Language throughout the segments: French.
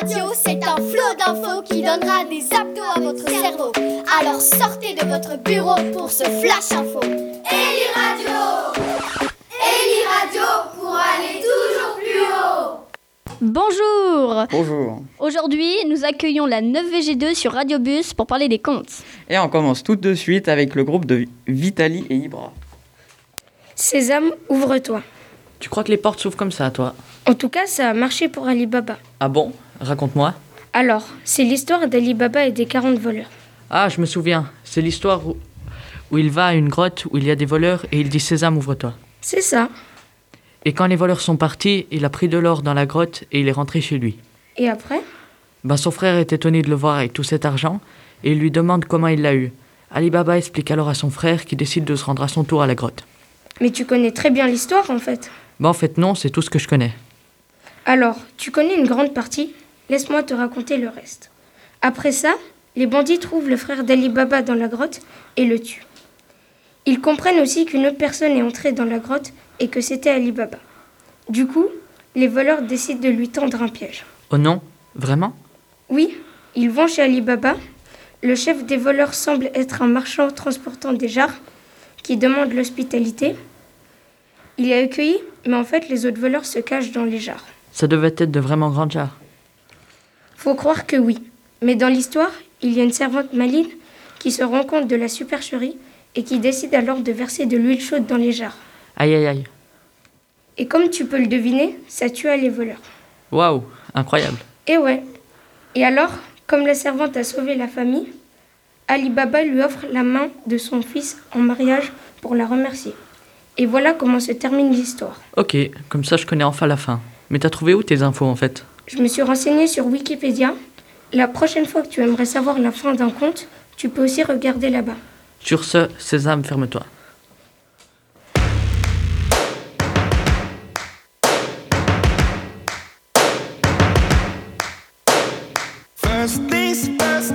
Radio, c'est un flot d'infos qui donnera des abdos à votre cerveau. Alors sortez de votre bureau pour ce flash info. Eli Radio Eli Radio pour aller toujours plus haut Bonjour Bonjour. Aujourd'hui, nous accueillons la 9VG2 sur Radio Bus pour parler des contes. Et on commence tout de suite avec le groupe de Vitali et Ibra. Sésame, ouvre-toi. Tu crois que les portes s'ouvrent comme ça, toi? En tout cas, ça a marché pour Ali Baba. Ah bon? Raconte-moi. Alors, c'est l'histoire d'Ali Baba et des 40 voleurs. Ah, je me souviens. C'est l'histoire où, où il va à une grotte où il y a des voleurs et il dit Sésame, ouvre-toi. C'est ça. Et quand les voleurs sont partis, il a pris de l'or dans la grotte et il est rentré chez lui. Et après? Ben, son frère est étonné de le voir avec tout cet argent et il lui demande comment il l'a eu. Ali Baba explique alors à son frère qui décide de se rendre à son tour à la grotte. Mais tu connais très bien l'histoire en fait. Ben, en fait, non, c'est tout ce que je connais. Alors, tu connais une grande partie? Laisse-moi te raconter le reste. Après ça, les bandits trouvent le frère d'Ali Baba dans la grotte et le tuent. Ils comprennent aussi qu'une autre personne est entrée dans la grotte et que c'était Ali Baba. Du coup, les voleurs décident de lui tendre un piège. Oh non Vraiment? Oui, ils vont chez Ali Baba. Le chef des voleurs semble être un marchand transportant des jarres qui demande l'hospitalité. Il est accueilli, mais en fait, les autres voleurs se cachent dans les jarres. Ça devait être de vraiment grandes jarres. Faut croire que oui. Mais dans l'histoire, il y a une servante maligne qui se rend compte de la supercherie et qui décide alors de verser de l'huile chaude dans les jarres. Aïe aïe aïe. Et comme tu peux le deviner, ça tua les voleurs. Waouh Incroyable. Et ouais. Et alors, comme la servante a sauvé la famille, Ali Baba lui offre la main de son fils en mariage pour la remercier. Et voilà comment se termine l'histoire. Ok, comme ça je connais enfin la fin. Mais t'as trouvé où tes infos en fait? Je me suis renseignée sur Wikipédia. La prochaine fois que tu aimerais savoir la fin d'un conte, tu peux aussi regarder là-bas. Sur ce, Sésame, ferme-toi. First things first,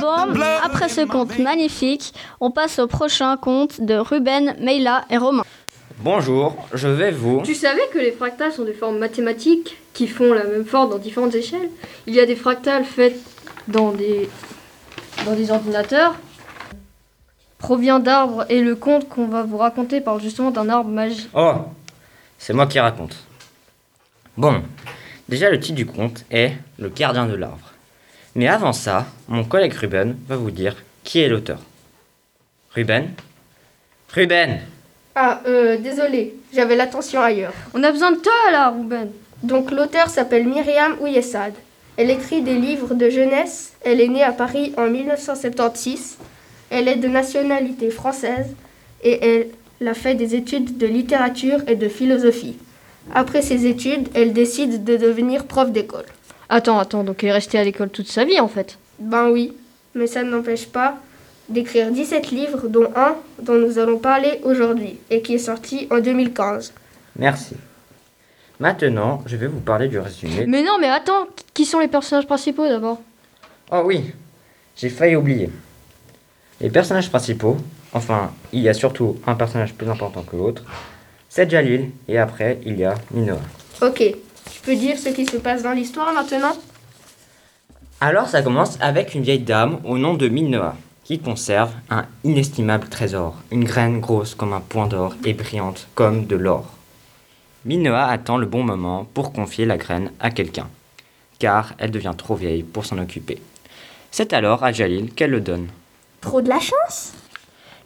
Bon, après ce conte magnifique, on passe au prochain conte de Ruben, Meila et Romain. Bonjour, je vais vous. Tu savais que les fractales sont des formes mathématiques qui font la même forme dans différentes échelles? Il y a des fractales faites dans des, dans des ordinateurs provient d'arbres et le conte qu'on va vous raconter parle justement d'un arbre magique. Oh, c'est moi qui raconte. Bon, déjà le titre du conte est Le gardien de l'arbre. Mais avant ça, mon collègue Ruben va vous dire qui est l'auteur. Ruben? Ruben Ah, euh, désolé, j'avais l'attention ailleurs. On a besoin de toi là, Ruben. Donc l'auteur s'appelle Myriam Ouyessad. Elle écrit des livres de jeunesse. Elle est née à Paris en 1976. Elle est de nationalité française et elle a fait des études de littérature et de philosophie. Après ses études, elle décide de devenir prof d'école. Attends, attends, donc elle est restée à l'école toute sa vie en fait. Ben oui, mais ça ne n'empêche pas d'écrire 17 livres, dont un dont nous allons parler aujourd'hui et qui est sorti en 2015. Merci. Maintenant, je vais vous parler du résumé. Mais non, mais attends, qui sont les personnages principaux d'abord? Oh oui, j'ai failli oublier. Les personnages principaux, enfin, il y a surtout un personnage plus important que l'autre, c'est Jalil, et après, il y a Minoa. Ok, tu peux dire ce qui se passe dans l'histoire maintenant? Alors ça commence avec une vieille dame au nom de Minoa, qui conserve un inestimable trésor, une graine grosse comme un point d'or et brillante comme de l'or. Minoa attend le bon moment pour confier la graine à quelqu'un, car elle devient trop vieille pour s'en occuper. C'est alors à Jalil qu'elle le donne. Trop de la chance?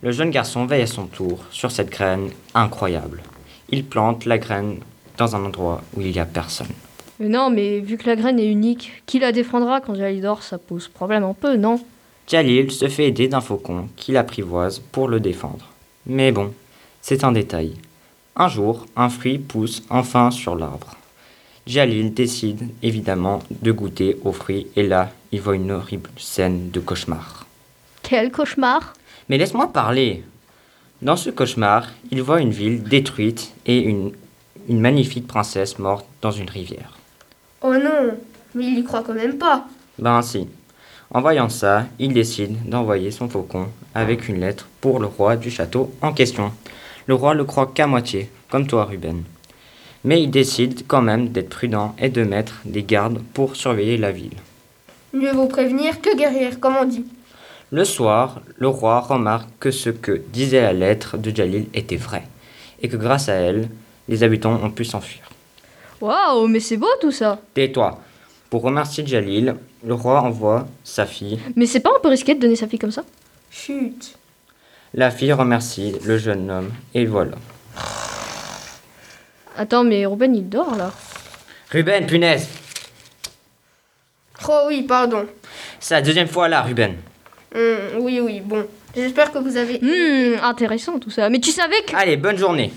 Le jeune garçon veille à son tour sur cette graine incroyable. Il plante la graine dans un endroit où il n'y a personne. Mais non, mais vu que la graine est unique, qui la défendra quand Jalil dort Ça pose problème un peu, non? Jalil se fait aider d'un faucon qui l'apprivoise pour le défendre. Mais bon, c'est un détail. Un jour, un fruit pousse enfin sur l'arbre. Jalil décide évidemment de goûter au fruit et là, il voit une horrible scène de cauchemar. Quel cauchemar? Mais laisse-moi parler. Dans ce cauchemar, il voit une ville détruite et une, une magnifique princesse morte dans une rivière. Oh non, mais il y croit quand même pas. Ben si. En voyant ça, il décide d'envoyer son faucon avec une lettre pour le roi du château en question. Le roi le croit qu'à moitié, comme toi Ruben. Mais il décide quand même d'être prudent et de mettre des gardes pour surveiller la ville. Mieux vaut prévenir que guérir, comme on dit. Le soir, le roi remarque que ce que disait la lettre de Jalil était vrai, et que grâce à elle, les habitants ont pu s'enfuir. Waouh, mais c'est beau tout ça Tais-toi. Pour remercier Jalil, le roi envoie sa fille. Mais c'est pas un peu risqué de donner sa fille comme ça? Chut. La fille remercie le jeune homme, et voilà. Attends, mais Ruben il dort là. Ruben, punaise Oh oui, pardon. C'est la deuxième fois là, Ruben. Hum, oui, oui, bon. J'espère que vous avez... Hmm, intéressant tout ça. Mais tu savais que. Allez, bonne journée.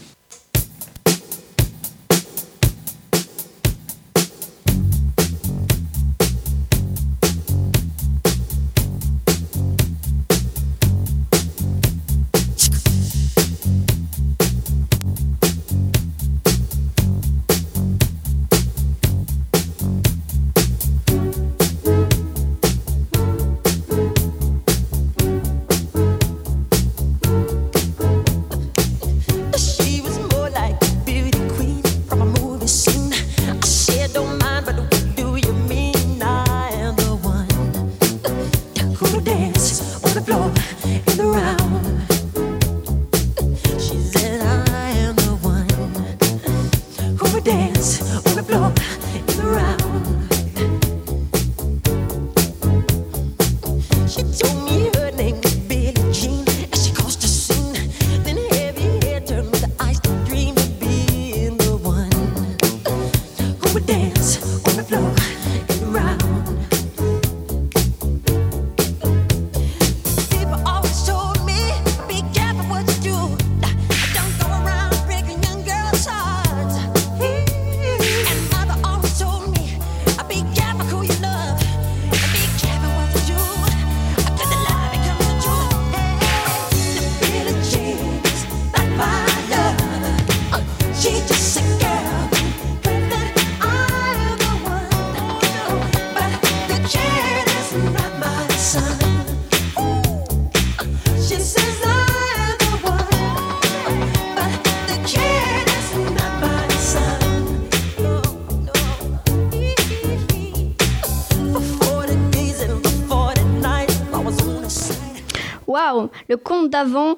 Le conte d'avant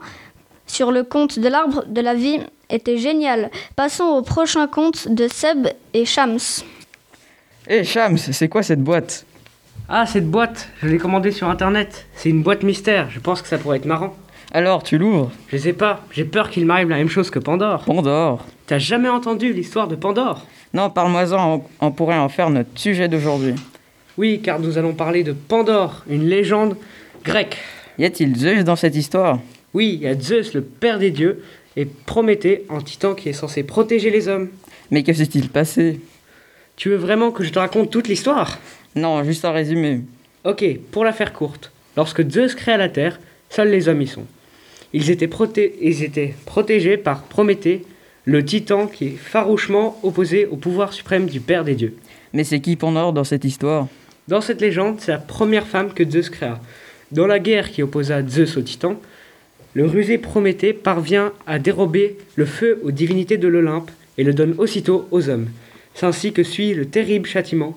sur le conte de l'arbre de la vie était génial. Passons au prochain conte de Seb et Shams. Hé Shams, c'est quoi cette boîte? Ah, cette boîte, je l'ai commandée sur internet. C'est une boîte mystère, je pense que ça pourrait être marrant. Alors, tu l'ouvres? Je sais pas, j'ai peur qu'il m'arrive la même chose que Pandore. Pandore? T'as jamais entendu l'histoire de Pandore? Non, parle-moi-en, on, on pourrait en faire notre sujet d'aujourd'hui. Oui, car nous allons parler de Pandore, une légende grecque. Y a-t-il Zeus dans cette histoire? Oui, il y a Zeus, le père des dieux, et Prométhée, un titan qui est censé protéger les hommes. Mais que s'est-il passé? Tu veux vraiment que je te raconte toute l'histoire? Non, juste un résumé. Ok, pour la faire courte, lorsque Zeus créa la Terre, seuls les hommes y sont. Ils étaient, proté- ils étaient protégés par Prométhée, le titan qui est farouchement opposé au pouvoir suprême du père des dieux. Mais c'est qui Pandore dans cette histoire? Dans cette légende, c'est la première femme que Zeus créa. Dans la guerre qui opposa Zeus au titan, le rusé Prométhée parvient à dérober le feu aux divinités de l'Olympe et le donne aussitôt aux hommes. C'est ainsi que suit le terrible châtiment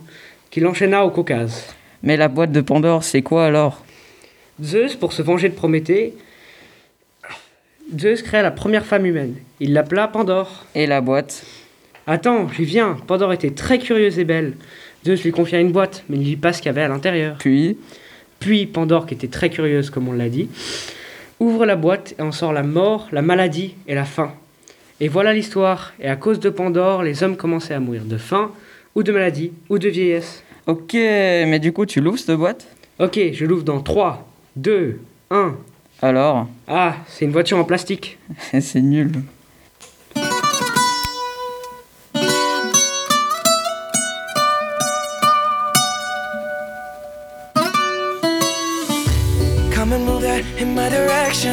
qui l'enchaîna au Caucase. Mais la boîte de Pandore, c'est quoi alors? Zeus, pour se venger de Prométhée, Zeus créa la première femme humaine. Il l'appela Pandore. Et la boîte? Attends, j'y viens. Pandore était très curieuse et belle. Zeus lui confia une boîte, mais ne dit pas ce qu'il y avait à l'intérieur. Puis? Puis Pandore, qui était très curieuse comme on l'a dit, ouvre la boîte et en sort la mort, la maladie et la faim. Et voilà l'histoire. Et à cause de Pandore, les hommes commençaient à mourir de faim, ou de maladie, ou de vieillesse. Ok, mais du coup, tu l'ouvres cette boîte? Ok, je l'ouvre dans 3, 2, 1. Alors? Ah, c'est une voiture en plastique. C'est nul.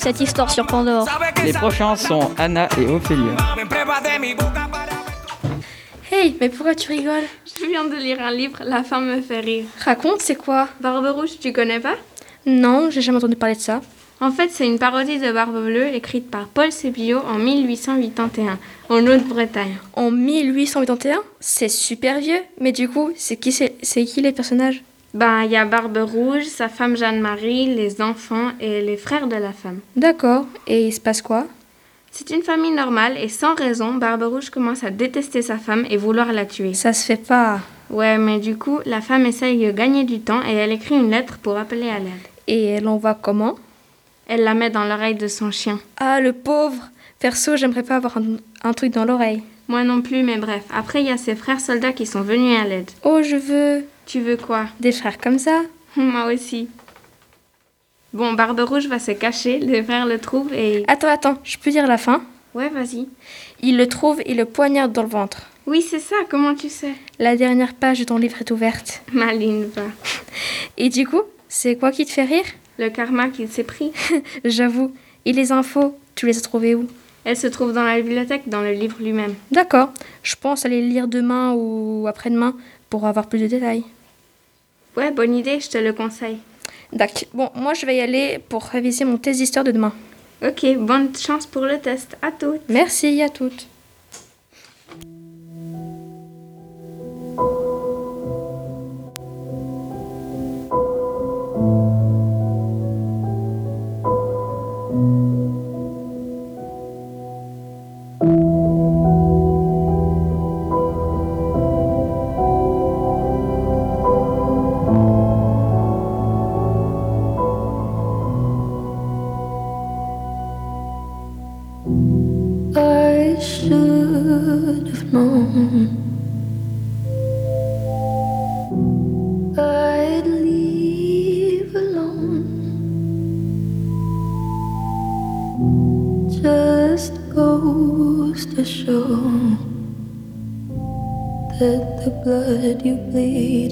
cette histoire sur Pandore. Les prochains sont Anna et para. Hey, mais pourquoi tu rigoles? Je viens de lire un livre, La fin me fait rire. Raconte, c'est quoi? Barbe Rouge, tu connais pas? Non, j'ai jamais entendu parler de ça. En fait, c'est une parodie de Barbe Bleue écrite par Paul Sébillot en 1881, en Haute-Bretagne. En 1881 C'est super vieux. Mais du coup, c'est qui, c'est, c'est qui les personnages? Ben, il y a Barbe Rouge, sa femme Jeanne-Marie, les enfants et les frères de la femme. D'accord. Et il se passe quoi? C'est une famille normale et sans raison, Barbe Rouge commence à détester sa femme et vouloir la tuer. Ça se fait pas. Ouais, mais du coup, la femme essaye de gagner du temps et elle écrit une lettre pour appeler à l'aide. Et elle envoie comment? Elle la met dans l'oreille de son chien. Ah, le pauvre Perso, j'aimerais pas avoir un, un truc dans l'oreille. Moi non plus, mais bref. Après, il y a ses frères soldats qui sont venus à l'aide. Oh, je veux Tu veux quoi? Des frères comme ça? Moi aussi. Bon, Barbe Rouge va se cacher, les frères le trouvent et... Attends, attends, je peux dire la fin? Ouais, vas-y. Il le trouve et le poignarde dans le ventre. Oui, c'est ça, comment tu sais? La dernière page de ton livre est ouverte. Maline va. Et du coup, c'est quoi qui te fait rire? Le karma qu'il s'est pris. J'avoue. Et les infos, tu les as trouvées où? Elle se trouve dans la bibliothèque, dans le livre lui-même. D'accord. Je pense aller le lire demain ou après-demain pour avoir plus de détails. Ouais, bonne idée, je te le conseille. D'accord. Bon, moi je vais y aller pour réviser mon test d'histoire de demain. Ok, bonne chance pour le test. À toutes. Merci à toutes.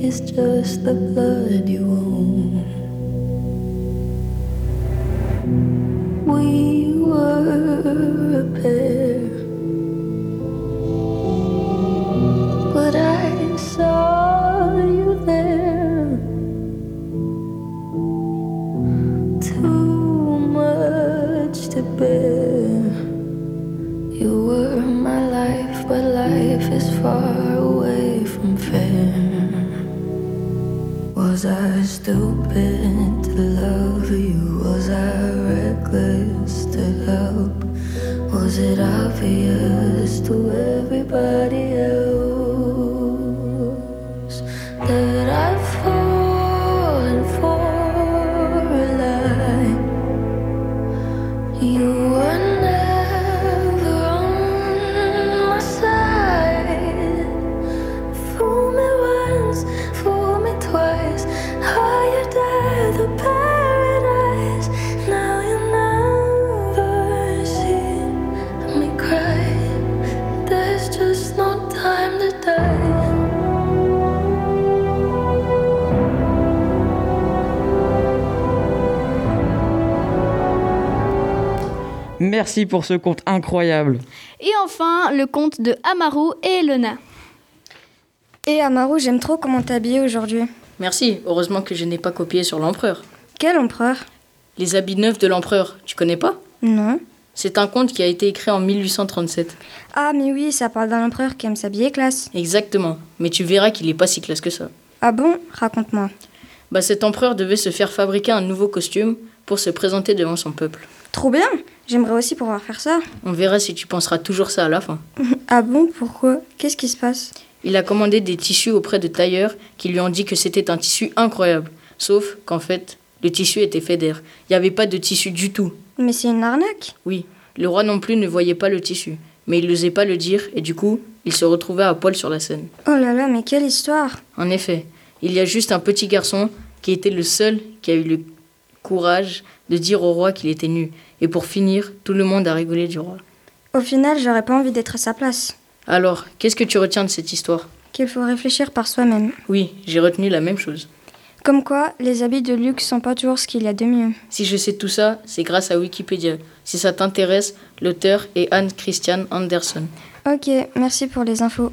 Is just the blood you own. We were a pair, but I saw you there. Too much to bear. You were my life, but life is far away from fair. Was I stupid to love you? Was I reckless to help? Was it obvious to everybody else Merci pour ce conte incroyable. Et enfin, le conte de Amaru et Elena. Et Amaru, j'aime trop comment t'es habillée aujourd'hui. Merci, heureusement que je n'ai pas copié sur l'empereur. Quel empereur? Les habits neufs de l'empereur, tu connais pas? Non. C'est un conte qui a été écrit en 1837. Ah, mais oui, ça parle d'un empereur qui aime s'habiller classe. Exactement, mais tu verras qu'il est pas si classe que ça. Ah bon? Raconte-moi. Bah cet empereur devait se faire fabriquer un nouveau costume pour se présenter devant son peuple. Trop bien J'aimerais aussi pouvoir faire ça. On verra si tu penseras toujours ça à la fin. ah bon Pourquoi? Qu'est-ce qui se passe? Il a commandé des tissus auprès de tailleurs qui lui ont dit que c'était un tissu incroyable. Sauf qu'en fait, le tissu était fait d'air. Il n'y avait pas de tissu du tout. Mais c'est une arnaque Oui, le roi non plus ne voyait pas le tissu. Mais il n'osait pas le dire et du coup, il se retrouvait à poil sur la scène. Oh là là, mais quelle histoire En effet, il y a juste un petit garçon qui était le seul qui a eu le courage de dire au roi qu'il était nu. Et pour finir, tout le monde a rigolé du roi. Au final, j'aurais pas envie d'être à sa place. Alors, qu'est-ce que tu retiens de cette histoire? Qu'il faut réfléchir par soi-même. Oui, j'ai retenu la même chose. Comme quoi, les habits de luxe sont pas toujours ce qu'il y a de mieux. Si je sais tout ça, c'est grâce à Wikipédia. Si ça t'intéresse, l'auteur est Anne Christian Anderson. Ok, merci pour les infos.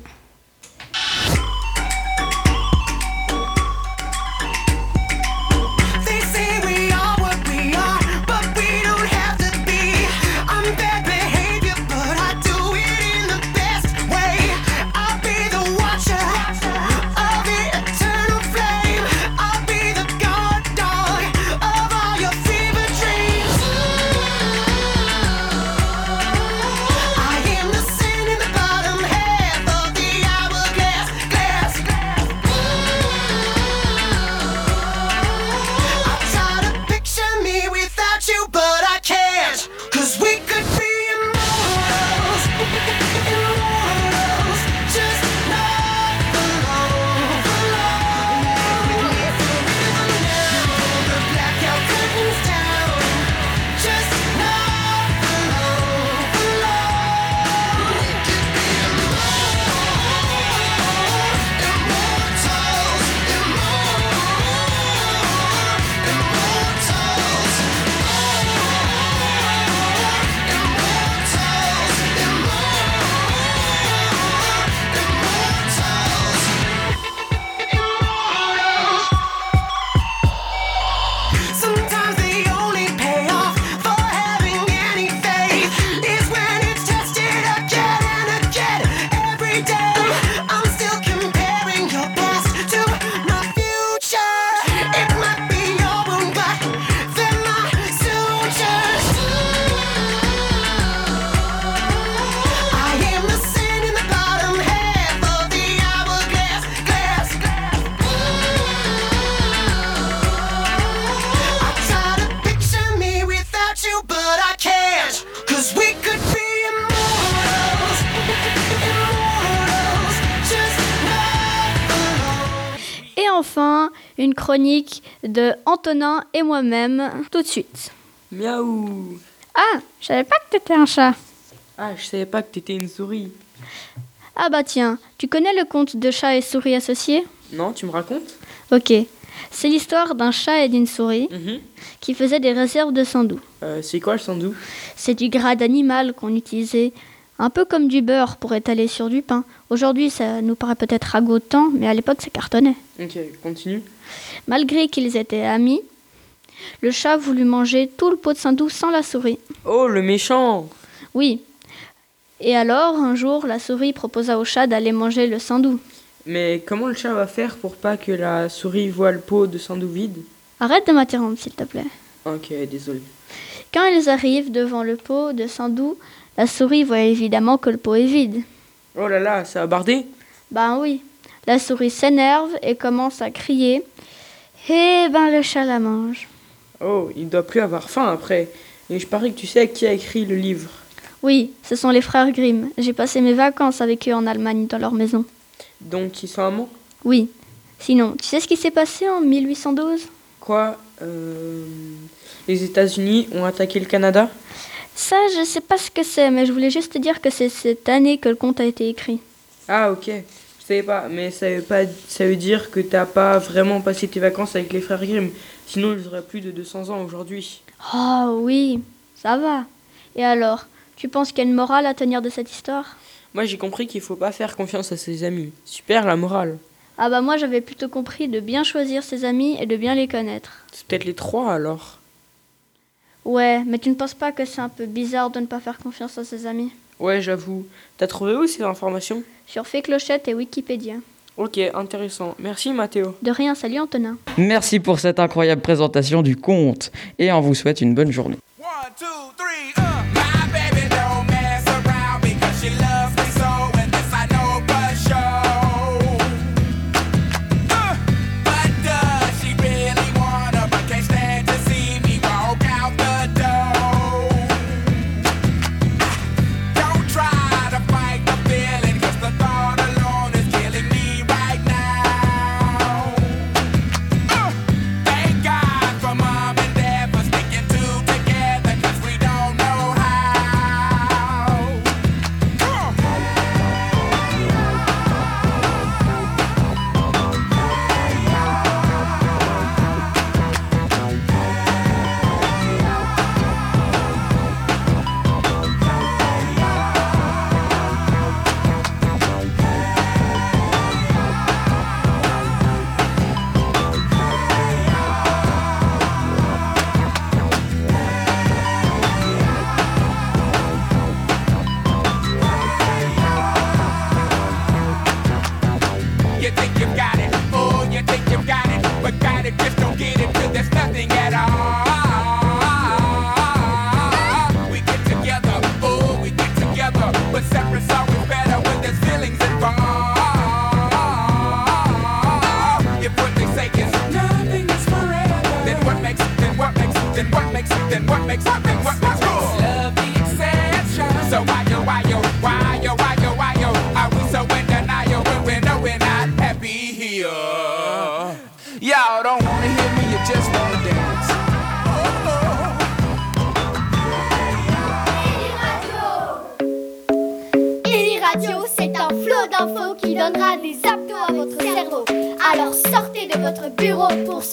Une chronique de Antonin et moi-même tout de suite. Miaou Ah, je savais pas que t'étais un chat. Ah, je savais pas que t'étais une souris. Ah bah tiens, tu connais le conte de chat et souris associés? Non, tu me racontes? Ok. C'est l'histoire d'un chat et d'une souris Mhm. qui faisaient des réserves de sandou. Euh, C'est quoi le sandou? C'est du gras d'animal qu'on utilisait un peu comme du beurre pour étaler sur du pain. Aujourd'hui, ça nous paraît peut-être ragoûtant, mais à l'époque, ça cartonnait. Ok, continue. Malgré qu'ils étaient amis, le chat voulut manger tout le pot de saindoux sans la souris. Oh, le méchant Oui. Et alors, un jour, la souris proposa au chat d'aller manger le saindoux. Mais comment le chat va faire pour pas que la souris voie le pot de sandou vide? Arrête de m'interrompre, s'il te plaît. Ok, désolé. Quand ils arrivent devant le pot de saindoux, la souris voit évidemment que le pot est vide. Oh là là, ça a bardé Ben oui. La souris s'énerve et commence à crier. Eh ben le chat la mange. Oh, il doit plus avoir faim après. Et je parie que tu sais qui a écrit le livre. Oui, ce sont les frères Grimm. J'ai passé mes vacances avec eux en Allemagne dans leur maison. Donc ils sont amants? Oui. Sinon, tu sais ce qui s'est passé en 1812 Quoi euh, Les États-Unis ont attaqué le Canada? Ça, je sais pas ce que c'est, mais je voulais juste te dire que c'est cette année que le conte a été écrit. Ah ok, je savais pas, mais ça veut, pas, ça veut dire que t'as pas vraiment passé tes vacances avec les frères Grimm. Sinon ils auraient plus de 200 ans aujourd'hui. Oh oui, ça va. Et alors, tu penses qu'il y a une morale à tenir de cette histoire? Moi j'ai compris qu'il faut pas faire confiance à ses amis. Super la morale. Ah bah moi j'avais plutôt compris de bien choisir ses amis et de bien les connaître. C'est peut-être les trois alors. Ouais, mais tu ne penses pas que c'est un peu bizarre de ne pas faire confiance à ses amis Ouais j'avoue. T'as trouvé où ces informations Sur Fée Clochette et Wikipédia. Ok, intéressant. Merci Mathéo. De rien, salut Antonin. Merci pour cette incroyable présentation du conte et on vous souhaite une bonne journée. My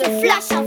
bureau pour ce flash